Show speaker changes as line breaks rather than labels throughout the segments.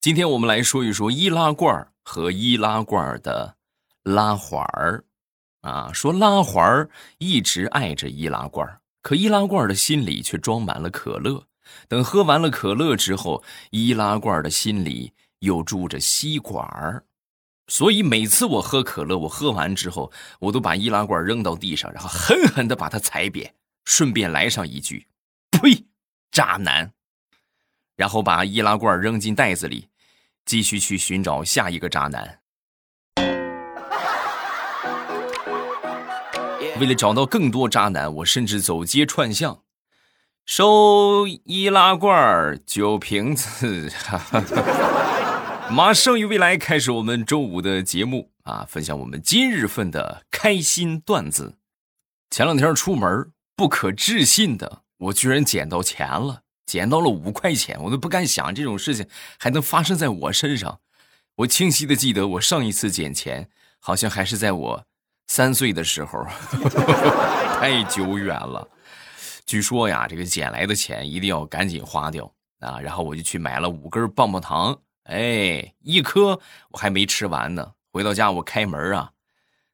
今天我们来说一说易拉罐和易拉罐的拉环儿。啊，说拉环儿一直爱着易拉罐，可易拉罐的心里却装满了可乐。等喝完了可乐之后，易拉罐的心里又住着吸管儿。所以每次我喝可乐，我喝完之后，我都把易拉罐扔到地上，然后狠狠的把它踩扁，顺便来上一句：“呸，渣男！”然后把易拉罐扔进袋子里。继续去寻找下一个渣男。为了找到更多渣男，我甚至走街串巷，收易拉罐、酒瓶子。马上与未来开始我们周五的节目啊，分享我们今日份的开心段子。前两天出门，不可置信的，我居然捡到钱了。捡到了五块钱，我都不敢想这种事情还能发生在我身上。我清晰的记得，我上一次捡钱好像还是在我三岁的时候，太久远了。据说呀，这个捡来的钱一定要赶紧花掉啊！然后我就去买了五根棒棒糖，哎，一颗我还没吃完呢。回到家我开门啊，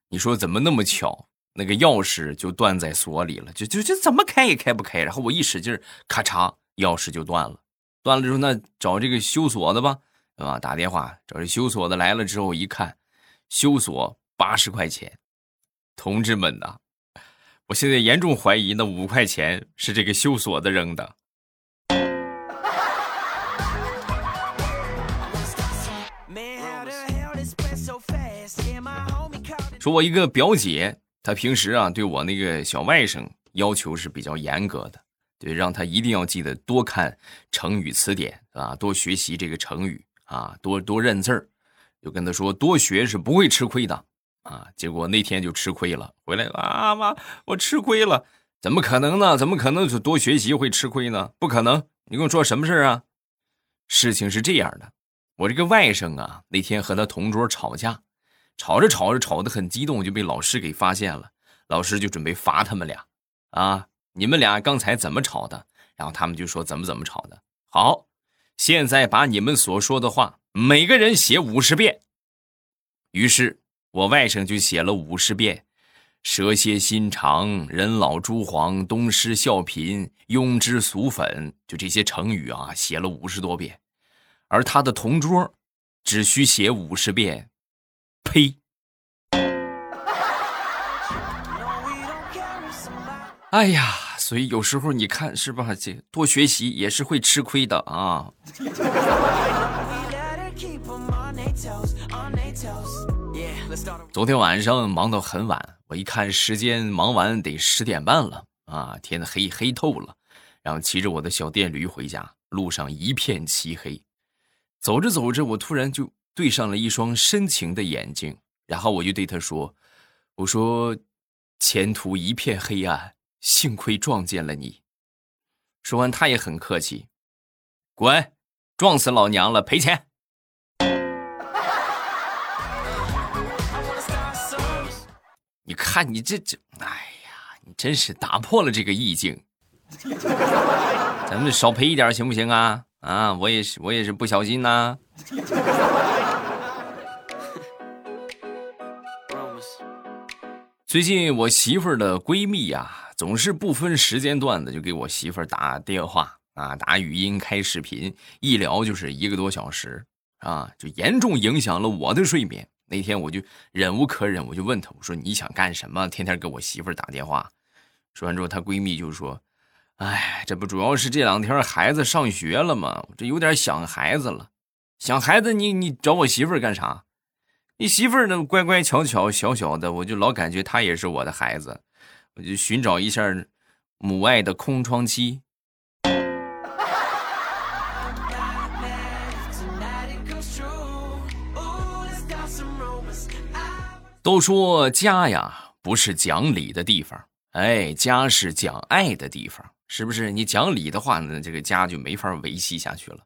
你说怎么那么巧，那个钥匙就断在锁里了，就就就怎么开也开不开。然后我一使劲，咔嚓。钥匙就断了，断了之后，那找这个修锁的吧，对吧？打电话找这修锁的来了之后，一看，修锁八十块钱，同志们呐，我现在严重怀疑那五块钱是这个修锁的扔的。说，我一个表姐，她平时啊，对我那个小外甥要求是比较严格的。对，让他一定要记得多看成语词典啊，多学习这个成语啊，多多认字儿。就跟他说，多学是不会吃亏的啊。结果那天就吃亏了，回来啊妈，我吃亏了，怎么可能呢？怎么可能就多学习会吃亏呢？不可能！你跟我说什么事儿啊？事情是这样的，我这个外甥啊，那天和他同桌吵架，吵着吵着吵得很激动，就被老师给发现了，老师就准备罚他们俩啊。你们俩刚才怎么吵的？然后他们就说怎么怎么吵的。好，现在把你们所说的话每个人写五十遍。于是我外甥就写了五十遍：“蛇蝎心肠，人老珠黄，东施效颦，庸脂俗粉”，就这些成语啊，写了五十多遍。而他的同桌只需写五十遍。呸！哎呀！所以有时候你看是吧？这多学习也是会吃亏的啊。昨天晚上忙到很晚，我一看时间，忙完得十点半了啊！天黑黑透了，然后骑着我的小电驴回家，路上一片漆黑。走着走着，我突然就对上了一双深情的眼睛，然后我就对他说：“我说，前途一片黑暗。”幸亏撞见了你。说完，他也很客气：“滚，撞死老娘了，赔钱。”你看你这这，哎呀，你真是打破了这个意境。咱们少赔一点行不行啊？啊，我也是，我也是不小心呐。最近我媳妇儿的闺蜜呀。总是不分时间段的就给我媳妇儿打电话啊，打语音、开视频，一聊就是一个多小时啊，就严重影响了我的睡眠。那天我就忍无可忍，我就问她，我说你想干什么？天天给我媳妇儿打电话。说完之后，她闺蜜就说：“哎，这不主要是这两天孩子上学了吗？我这有点想孩子了。想孩子，你你找我媳妇儿干啥？你媳妇儿那乖乖巧巧小小的，我就老感觉她也是我的孩子。”我就寻找一下母爱的空窗期。都说家呀不是讲理的地方，哎，家是讲爱的地方，是不是？你讲理的话呢，这个家就没法维系下去了。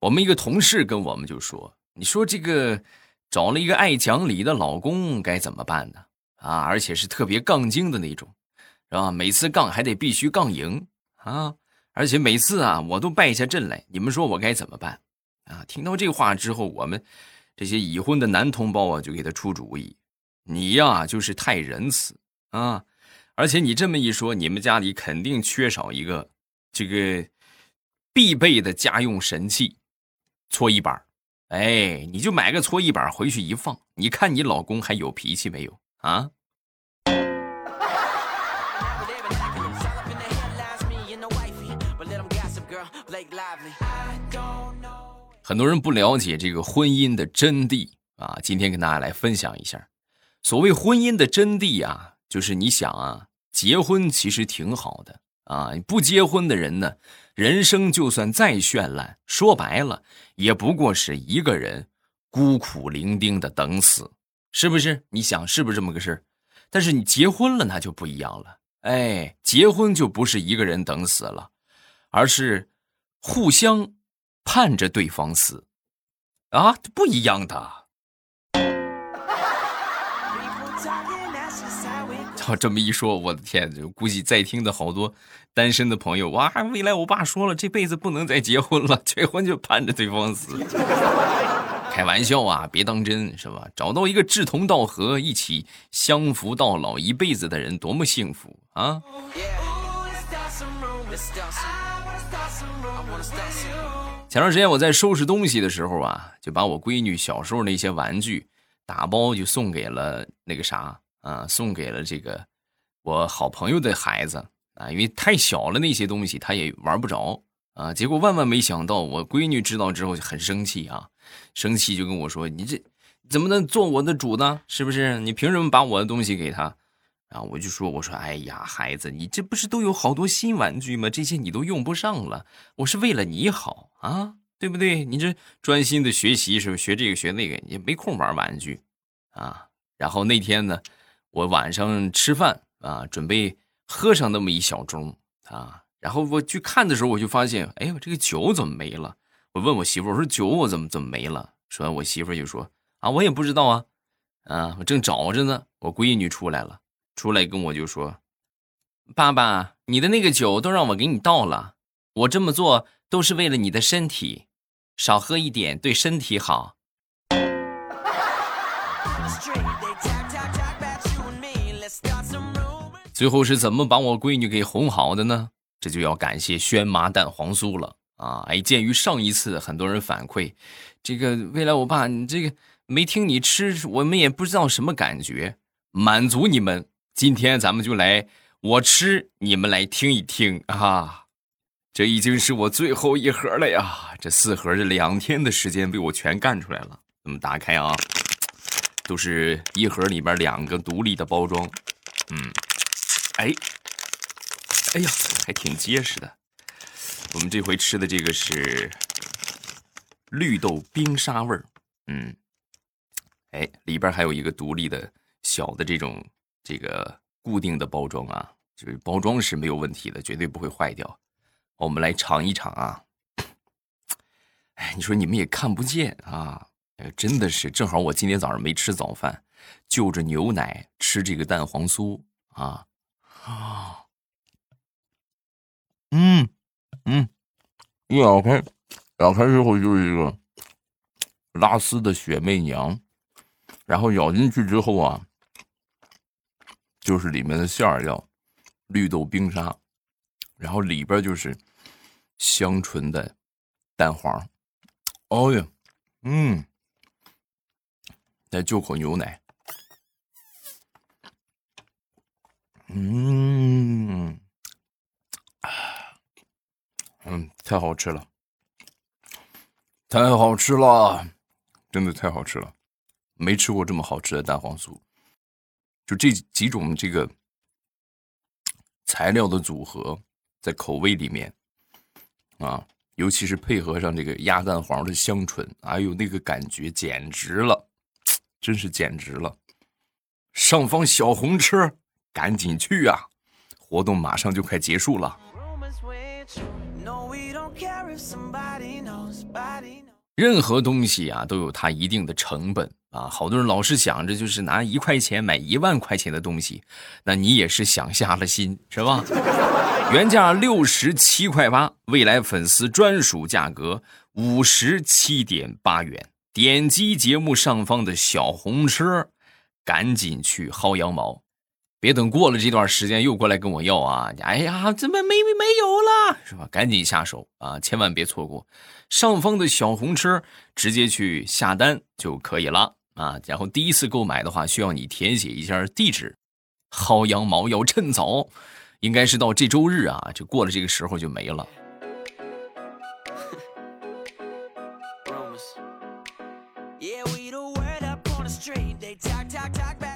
我们一个同事跟我们就说：“你说这个找了一个爱讲理的老公该怎么办呢？”啊，而且是特别杠精的那种，是吧？每次杠还得必须杠赢啊！而且每次啊，我都败下阵来。你们说我该怎么办？啊！听到这话之后，我们这些已婚的男同胞啊，就给他出主意：你呀，就是太仁慈啊！而且你这么一说，你们家里肯定缺少一个这个必备的家用神器——搓衣板。哎，你就买个搓衣板回去一放，你看你老公还有脾气没有啊？很多人不了解这个婚姻的真谛啊，今天跟大家来分享一下。所谓婚姻的真谛啊，就是你想啊，结婚其实挺好的啊，不结婚的人呢，人生就算再绚烂，说白了也不过是一个人孤苦伶仃的等死，是不是？你想是不是这么个事？但是你结婚了，那就不一样了。哎，结婚就不是一个人等死了，而是互相。盼着对方死，啊，不一样的。照这么一说，我的天，就估计在听的好多单身的朋友，哇，未来我爸说了，这辈子不能再结婚了，结婚就盼着对方死。开玩笑啊，别当真，是吧？找到一个志同道合、一起相扶到老一辈子的人，多么幸福啊！前段时间我在收拾东西的时候啊，就把我闺女小时候那些玩具打包就送给了那个啥啊，送给了这个我好朋友的孩子啊，因为太小了那些东西他也玩不着啊。结果万万没想到，我闺女知道之后就很生气啊，生气就跟我说：“你这怎么能做我的主呢？是不是？你凭什么把我的东西给他？”然后我就说：“我说，哎呀，孩子，你这不是都有好多新玩具吗？这些你都用不上了。我是为了你好啊，对不对？你这专心的学习是不是？学这个学那个，也没空玩玩具啊。然后那天呢，我晚上吃饭啊，准备喝上那么一小盅啊。然后我去看的时候，我就发现，哎呦，这个酒怎么没了？我问我媳妇，我说酒我怎么怎么没了？说完，我媳妇就说：啊，我也不知道啊，啊，我正找着呢。我闺女出来了。”出来跟我就说：“爸爸，你的那个酒都让我给你倒了，我这么做都是为了你的身体，少喝一点对身体好。”最后是怎么把我闺女给哄好的呢？这就要感谢轩麻蛋黄酥了啊！哎，鉴于上一次很多人反馈，这个未来我爸你这个没听你吃，我们也不知道什么感觉，满足你们。今天咱们就来，我吃，你们来听一听啊！这已经是我最后一盒了呀！这四盒这两天的时间被我全干出来了。咱们打开啊，都是一盒里边两个独立的包装。嗯，哎，哎呀，还挺结实的。我们这回吃的这个是绿豆冰沙味儿。嗯，哎，里边还有一个独立的小的这种。这个固定的包装啊，就是包装是没有问题的，绝对不会坏掉。我们来尝一尝啊！哎，你说你们也看不见啊，真的是正好我今天早上没吃早饭，就着牛奶吃这个蛋黄酥啊啊！嗯嗯，一咬开，咬开之后就是一个拉丝的雪媚娘，然后咬进去之后啊。就是里面的馅儿叫绿豆冰沙，然后里边就是香醇的蛋黄。哦呀，嗯，再就口牛奶，嗯，嗯，太好吃了，太好吃了，真的太好吃了，没吃过这么好吃的蛋黄酥。就这几种这个材料的组合，在口味里面啊，尤其是配合上这个鸭蛋黄的香醇，哎呦，那个感觉简直了，真是简直了！上方小红车，赶紧去啊！活动马上就快结束了。任何东西啊，都有它一定的成本。啊，好多人老是想着就是拿一块钱买一万块钱的东西，那你也是想瞎了心，是吧？原价六十七块八，未来粉丝专属价格五十七点八元。点击节目上方的小红车，赶紧去薅羊毛，别等过了这段时间又过来跟我要啊！哎呀，怎么没没有了？是吧？赶紧下手啊！千万别错过上方的小红车，直接去下单就可以了啊！然后第一次购买的话，需要你填写一下地址。薅羊毛要趁早。应该是到这周日啊，就过了这个时候就没了。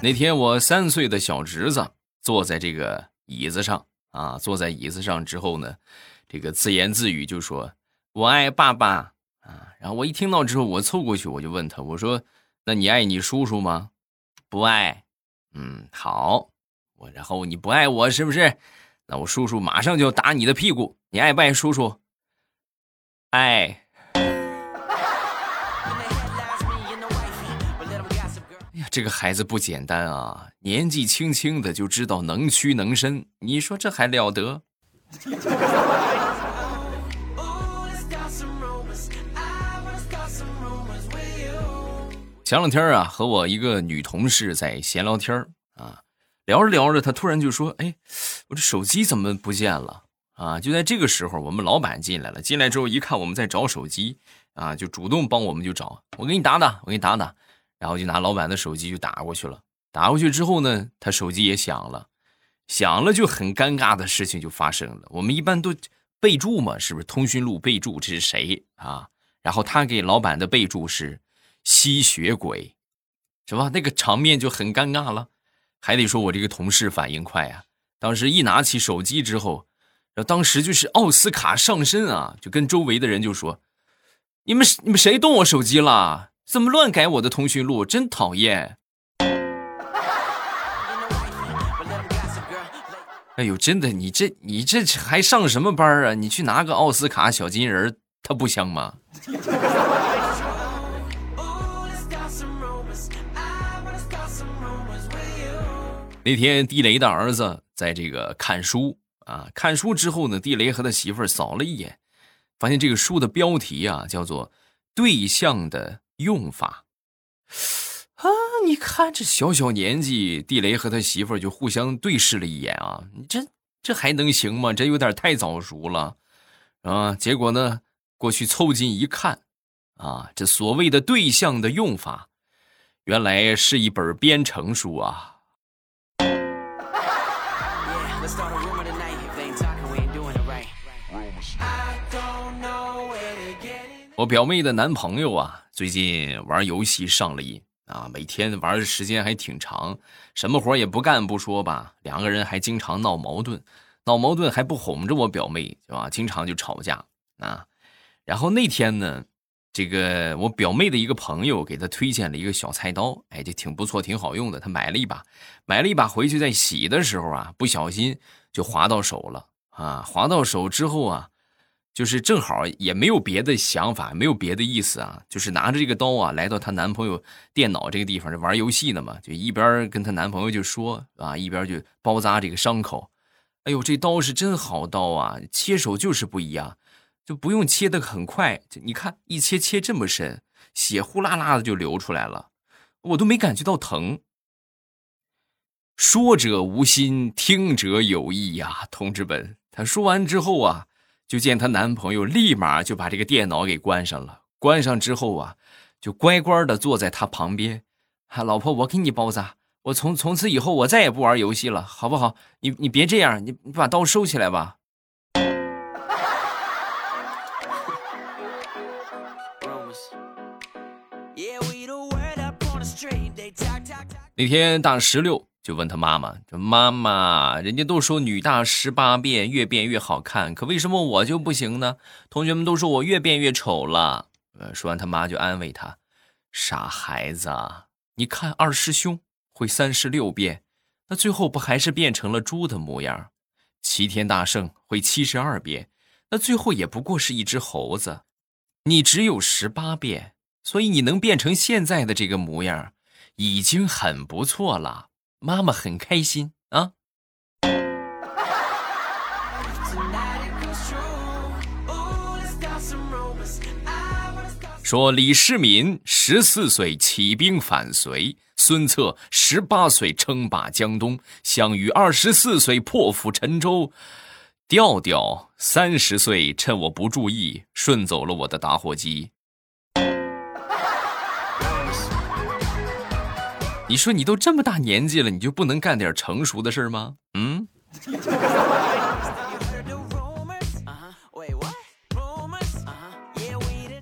那天我三岁的小侄子坐在这个椅子上啊，坐在椅子上之后呢，这个自言自语就说：“我爱爸爸啊。”然后我一听到之后，我凑过去我就问他：“我说，那你爱你叔叔吗？”“不爱。”“嗯，好。”我然后你不爱我是不是？那我叔叔马上就打你的屁股。你爱不爱叔叔？爱。这个孩子不简单啊！年纪轻轻的就知道能屈能伸，你说这还了得？前两天啊，和我一个女同事在闲聊天啊。聊着聊着，他突然就说：“哎，我这手机怎么不见了啊？”就在这个时候，我们老板进来了。进来之后一看我们在找手机，啊，就主动帮我们就找。我给你打打，我给你打打，然后就拿老板的手机就打过去了。打过去之后呢，他手机也响了，响了就很尴尬的事情就发生了。我们一般都备注嘛，是不是？通讯录备注这是谁啊？然后他给老板的备注是吸血鬼，是吧？那个场面就很尴尬了。还得说，我这个同事反应快啊！当时一拿起手机之后，当时就是奥斯卡上身啊，就跟周围的人就说：“你们你们谁动我手机了？怎么乱改我的通讯录？真讨厌！”哎呦，真的，你这你这还上什么班啊？你去拿个奥斯卡小金人，他不香吗？那天地雷的儿子在这个看书啊，看书之后呢，地雷和他媳妇儿扫了一眼，发现这个书的标题啊叫做“对象的用法”。啊，你看这小小年纪，地雷和他媳妇儿就互相对视了一眼啊，你这这还能行吗？这有点太早熟了啊！结果呢，过去凑近一看，啊，这所谓的对象的用法，原来是一本编程书啊。我表妹的男朋友啊，最近玩游戏上了瘾啊，每天玩的时间还挺长，什么活也不干不说吧，两个人还经常闹矛盾，闹矛盾还不哄着我表妹，是吧？经常就吵架啊。然后那天呢，这个我表妹的一个朋友给她推荐了一个小菜刀，哎，就挺不错，挺好用的。她买了一把，买了一把回去在洗的时候啊，不小心就划到手了啊，划到手之后啊。就是正好也没有别的想法，没有别的意思啊，就是拿着这个刀啊，来到她男朋友电脑这个地方，玩游戏呢嘛，就一边跟她男朋友就说啊，一边就包扎这个伤口。哎呦，这刀是真好刀啊，切手就是不一样，就不用切的很快，你看一切切这么深，血呼啦啦的就流出来了，我都没感觉到疼。说者无心，听者有意呀，同志们。他说完之后啊。就见她男朋友立马就把这个电脑给关上了，关上之后啊，就乖乖的坐在她旁边。啊，老婆，我给你包扎，我从从此以后我再也不玩游戏了，好不好？你你别这样，你你把刀收起来吧。那天大石榴。就问他妈妈：“这妈妈，人家都说女大十八变，越变越好看，可为什么我就不行呢？同学们都说我越变越丑了。”呃，说完他妈就安慰他：“傻孩子，你看二师兄会三十六变，那最后不还是变成了猪的模样？齐天大圣会七十二变，那最后也不过是一只猴子。你只有十八变，所以你能变成现在的这个模样，已经很不错了。”妈妈很开心啊。说李世民十四岁起兵反隋孙策十八岁称霸江东项羽二十四岁破釜沉舟调调三十岁趁我不注意顺走了我的打火机。你说你都这么大年纪了，你就不能干点成熟的事吗？嗯。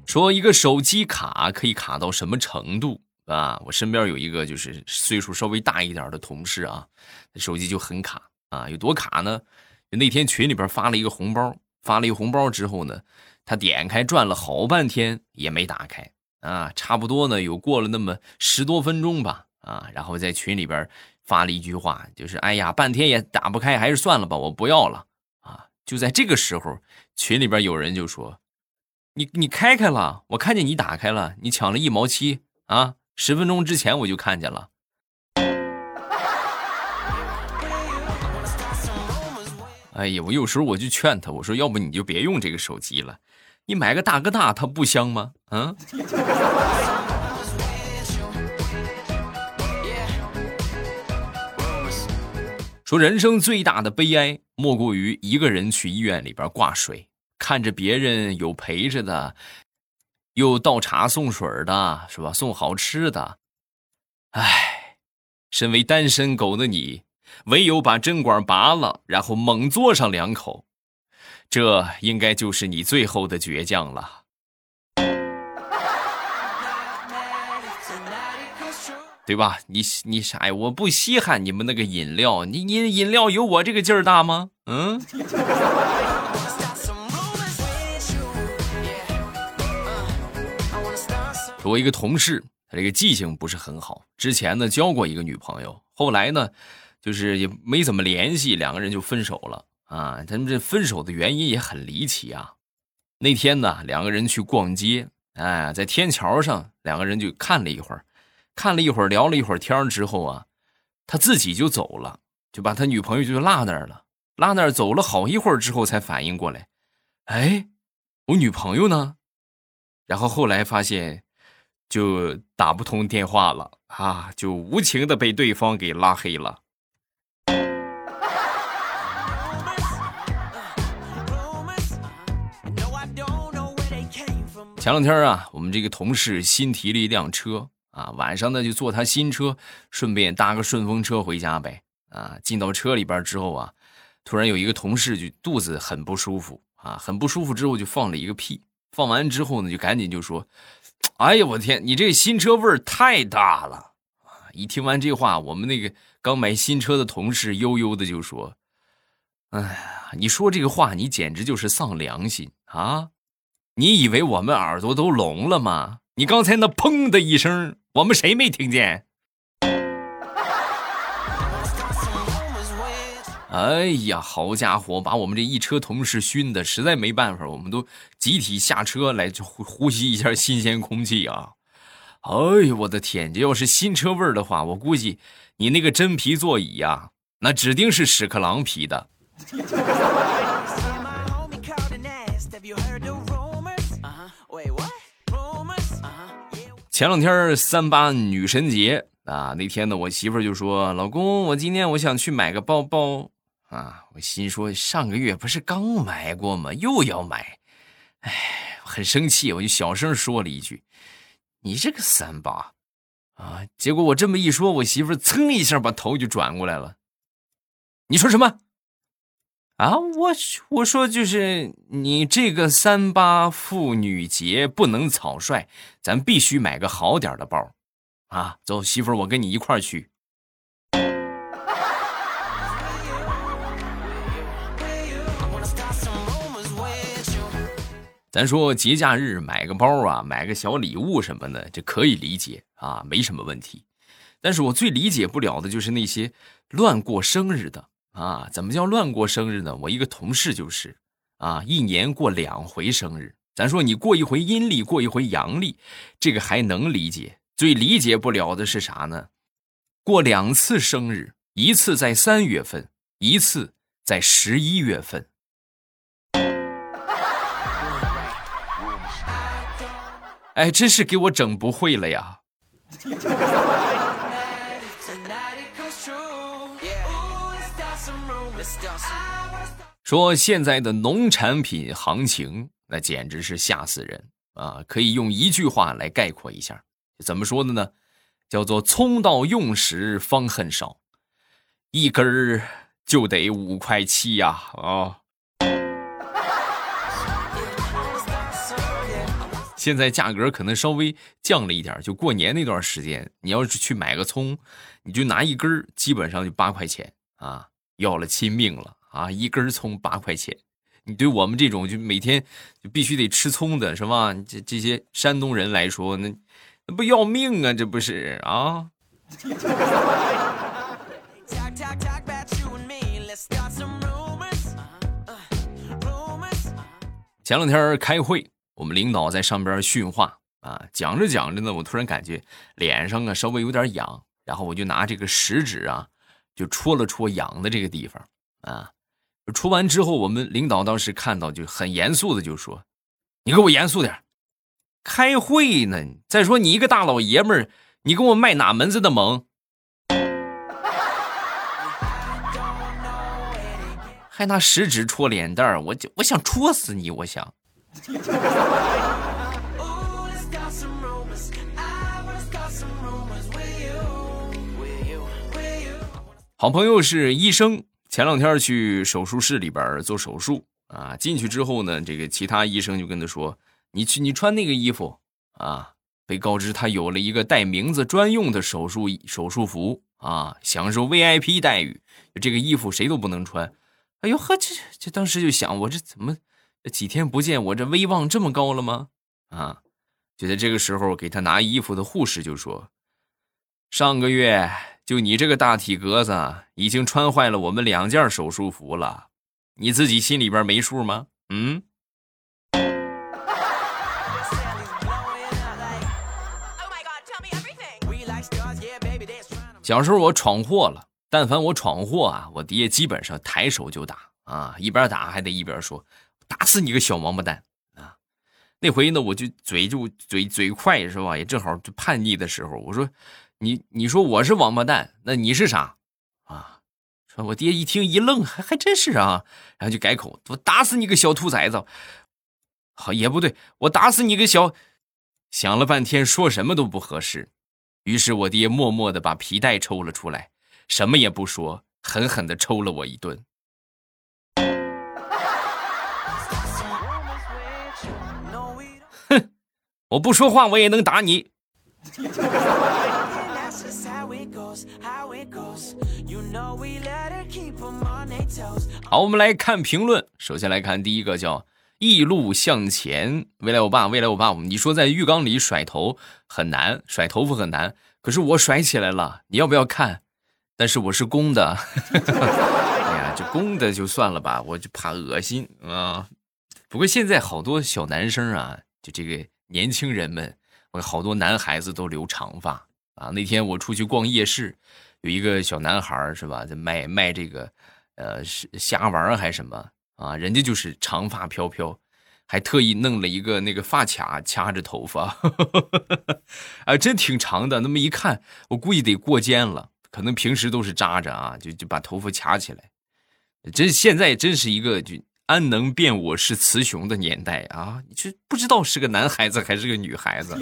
说一个手机卡可以卡到什么程度啊？我身边有一个就是岁数稍微大一点的同事啊，手机就很卡啊，有多卡呢？那天群里边发了一个红包，发了一个红包之后呢，他点开转了好半天也没打开啊，差不多呢有过了那么十多分钟吧啊，然后在群里边发了一句话，就是哎呀，半天也打不开，还是算了吧，我不要了啊。就在这个时候，群里边有人就说：“你你开开了，我看见你打开了，你抢了一毛七啊，十分钟之前我就看见了。”哎呀，我有时候我就劝他，我说要不你就别用这个手机了，你买个大哥大，它不香吗？啊？说人生最大的悲哀，莫过于一个人去医院里边挂水，看着别人有陪着的，又倒茶送水的，是吧？送好吃的，唉，身为单身狗的你。唯有把针管拔了，然后猛嘬上两口，这应该就是你最后的倔强了，对吧？你你啥呀？我不稀罕你们那个饮料，你你饮料有我这个劲儿大吗？嗯。我一个同事，他这个记性不是很好，之前呢交过一个女朋友，后来呢。就是也没怎么联系，两个人就分手了啊！他们这分手的原因也很离奇啊。那天呢，两个人去逛街，哎，在天桥上，两个人就看了一会儿，看了一会儿，聊了一会儿天之后啊，他自己就走了，就把他女朋友就落那儿了。落那儿走了好一会儿之后，才反应过来，哎，我女朋友呢？然后后来发现，就打不通电话了啊，就无情的被对方给拉黑了。前两天啊，我们这个同事新提了一辆车啊，晚上呢就坐他新车，顺便搭个顺风车回家呗。啊，进到车里边之后啊，突然有一个同事就肚子很不舒服啊，很不舒服之后就放了一个屁，放完之后呢就赶紧就说：“哎呀，我天，你这新车味儿太大了！”啊，一听完这话，我们那个刚买新车的同事悠悠的就说：“哎呀，你说这个话，你简直就是丧良心啊！”你以为我们耳朵都聋了吗？你刚才那砰的一声，我们谁没听见？哎呀，好家伙，把我们这一车同事熏的实在没办法，我们都集体下车来呼呼吸一下新鲜空气啊！哎呦，我的天，这要是新车味儿的话，我估计你那个真皮座椅呀，那指定是屎壳郎皮的。前两天三八女神节啊，那天呢，我媳妇就说：“老公，我今天我想去买个包包啊。”我心说：“上个月不是刚买过吗？又要买，哎，很生气，我就小声说了一句：‘你这个三八啊！’结果我这么一说，我媳妇噌一下把头就转过来了。你说什么？啊，我我说就是你这个三八妇女节不能草率，咱必须买个好点的包，啊，走，媳妇儿，我跟你一块儿去。咱说节假日买个包啊，买个小礼物什么的，这可以理解啊，没什么问题。但是我最理解不了的就是那些乱过生日的。啊，怎么叫乱过生日呢？我一个同事就是，啊，一年过两回生日。咱说你过一回阴历，过一回阳历，这个还能理解。最理解不了的是啥呢？过两次生日，一次在三月份，一次在十一月份。哎，真是给我整不会了呀。说现在的农产品行情，那简直是吓死人啊！可以用一句话来概括一下，怎么说的呢？叫做“葱到用时方恨少”，一根儿就得五块七呀！啊，现在价格可能稍微降了一点，就过年那段时间，你要是去买个葱，你就拿一根儿，基本上就八块钱啊，要了亲命了。啊，一根葱八块钱，你对我们这种就每天就必须得吃葱的是吧？这这些山东人来说，那那不要命啊？这不是啊？前两天开会，我们领导在上边训话啊，讲着讲着呢，我突然感觉脸上啊稍微有点痒，然后我就拿这个食指啊，就戳了戳痒的这个地方啊。出完之后，我们领导当时看到就很严肃的就说：“你给我严肃点，开会呢。再说你一个大老爷们儿，你跟我卖哪门子的萌？还拿食指戳脸蛋儿，我就我想戳死你，我想。”好朋友是医生。前两天去手术室里边做手术啊，进去之后呢，这个其他医生就跟他说：“你去，你穿那个衣服啊。”被告知他有了一个带名字专用的手术手术服啊，享受 VIP 待遇。这个衣服谁都不能穿。哎呦呵，这这当时就想，我这怎么几天不见，我这威望这么高了吗？啊！就在这个时候，给他拿衣服的护士就说：“上个月。”就你这个大体格子，已经穿坏了我们两件手术服了，你自己心里边没数吗？嗯。小时候我闯祸了，但凡我闯祸啊，我爹基本上抬手就打啊，一边打还得一边说：“打死你个小王八蛋啊！”那回呢，我就嘴就嘴嘴快是吧？也正好就叛逆的时候，我说。你你说我是王八蛋，那你是啥？啊！说我爹一听一愣，还还真是啊，然后就改口，我打死你个小兔崽子！好也不对，我打死你个小……想了半天，说什么都不合适，于是我爹默默的把皮带抽了出来，什么也不说，狠狠的抽了我一顿。哼，我不说话，我也能打你。好，我们来看评论。首先来看第一个，叫“一路向前”。未来我爸，未来我爸，你说在浴缸里甩头很难，甩头发很难，可是我甩起来了，你要不要看？但是我是公的，哎呀，这公的就算了吧，我就怕恶心啊。不过现在好多小男生啊，就这个年轻人们，我好多男孩子都留长发啊。那天我出去逛夜市，有一个小男孩是吧，在卖卖这个。呃，是瞎玩还是什么啊？人家就是长发飘飘，还特意弄了一个那个发卡掐着头发，啊，真挺长的。那么一看，我估计得过肩了，可能平时都是扎着啊，就就把头发卡起来。真现在真是一个就安能辨我是雌雄的年代啊！你这不知道是个男孩子还是个女孩子。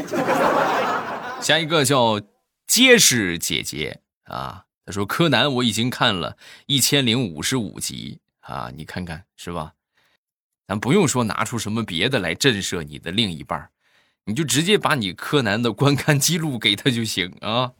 下一个叫结实姐姐啊。他说：“柯南我已经看了一千零五十五集啊，你看看是吧？咱不用说拿出什么别的来震慑你的另一半，你就直接把你柯南的观看记录给他就行啊。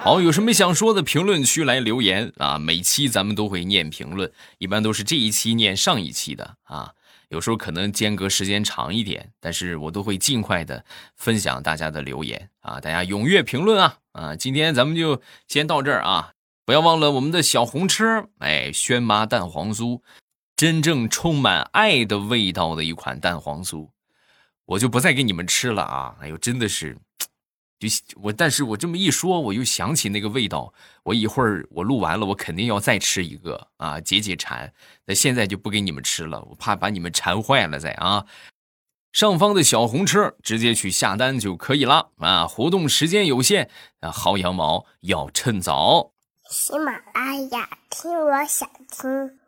好，有什么想说的，评论区来留言啊。每期咱们都会念评论，一般都是这一期念上一期的啊。”有时候可能间隔时间长一点，但是我都会尽快的分享大家的留言啊！大家踊跃评论啊！啊，今天咱们就先到这儿啊！不要忘了我们的小红车，哎，轩妈蛋黄酥，真正充满爱的味道的一款蛋黄酥，我就不再给你们吃了啊！哎呦，真的是。就我，但是我这么一说，我又想起那个味道。我一会儿我录完了，我肯定要再吃一个啊，解解馋。那现在就不给你们吃了，我怕把你们馋坏了再啊。上方的小红车直接去下单就可以了啊！活动时间有限啊，薅羊毛要趁早。
喜马拉雅，听我想听。